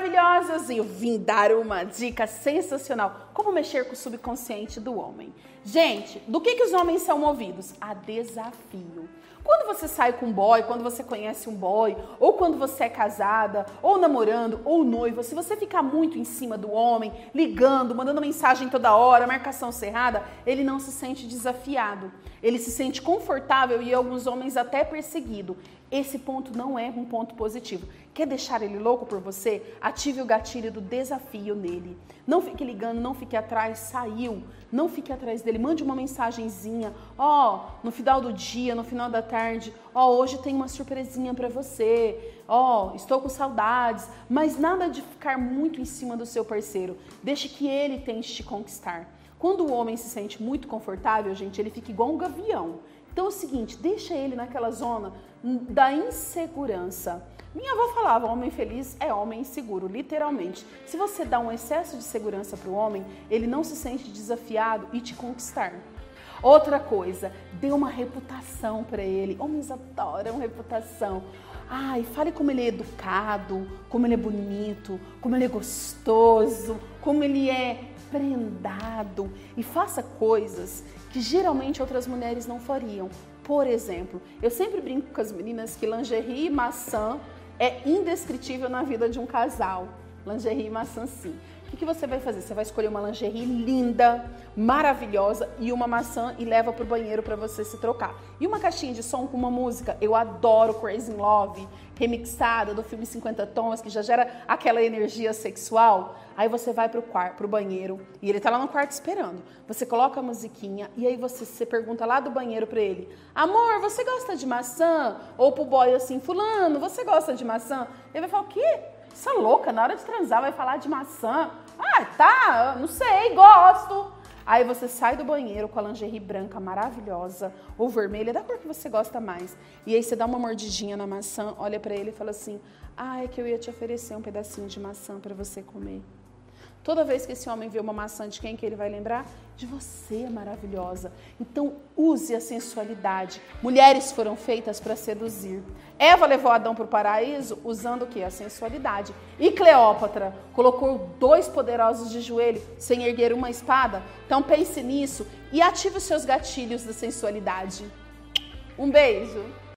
maravilhosas! E eu vim dar uma dica sensacional: como mexer com o subconsciente do homem. Gente, do que, que os homens são movidos? A desafio. Quando você sai com um boy, quando você conhece um boy, ou quando você é casada, ou namorando, ou noiva, se você ficar muito em cima do homem, ligando, mandando mensagem toda hora, marcação cerrada, ele não se sente desafiado. Ele se sente confortável e alguns homens até perseguido. Esse ponto não é um ponto positivo. Quer deixar ele louco por você? Ative o gatilho do desafio nele. Não fique ligando, não fique atrás, saiu. Não fique atrás dele. Mande uma mensagenzinha. Ó, oh, no final do dia, no final da tarde, ó, oh, hoje tem uma surpresinha para você. Ó, oh, estou com saudades. Mas nada de ficar muito em cima do seu parceiro. Deixe que ele tente te conquistar. Quando o homem se sente muito confortável, gente, ele fica igual um gavião. Então é o seguinte, deixa ele naquela zona da insegurança. Minha avó falava, homem feliz é homem inseguro, literalmente. Se você dá um excesso de segurança para o homem, ele não se sente desafiado e te conquistar. Outra coisa, dê uma reputação para ele. Homens adoram reputação. Ai, fale como ele é educado, como ele é bonito, como ele é gostoso, como ele é prendado e faça coisas que geralmente outras mulheres não fariam. Por exemplo, eu sempre brinco com as meninas que lingerie e maçã é indescritível na vida de um casal. Lingerie e maçã, sim. O que você vai fazer? Você vai escolher uma lingerie linda, maravilhosa e uma maçã e leva para o banheiro para você se trocar. E uma caixinha de som com uma música. Eu adoro Crazy in Love, remixada do filme 50 Tons, que já gera aquela energia sexual. Aí você vai pro quarto, pro banheiro e ele tá lá no quarto esperando. Você coloca a musiquinha e aí você, você pergunta lá do banheiro para ele: "Amor, você gosta de maçã?" Ou pro boy assim: "Fulano, você gosta de maçã?" Ele vai falar: "O quê?" Essa louca, na hora de transar, vai falar de maçã. Ah, tá, não sei, gosto. Aí você sai do banheiro com a lingerie branca maravilhosa ou vermelha, da cor que você gosta mais. E aí você dá uma mordidinha na maçã, olha para ele e fala assim: "Ah, é que eu ia te oferecer um pedacinho de maçã para você comer". Toda vez que esse homem vê uma maçã de quem que ele vai lembrar? De você, maravilhosa. Então use a sensualidade. Mulheres foram feitas para seduzir. Eva levou Adão para o paraíso usando o que? A sensualidade. E Cleópatra colocou dois poderosos de joelho sem erguer uma espada. Então pense nisso e ative os seus gatilhos da sensualidade. Um beijo.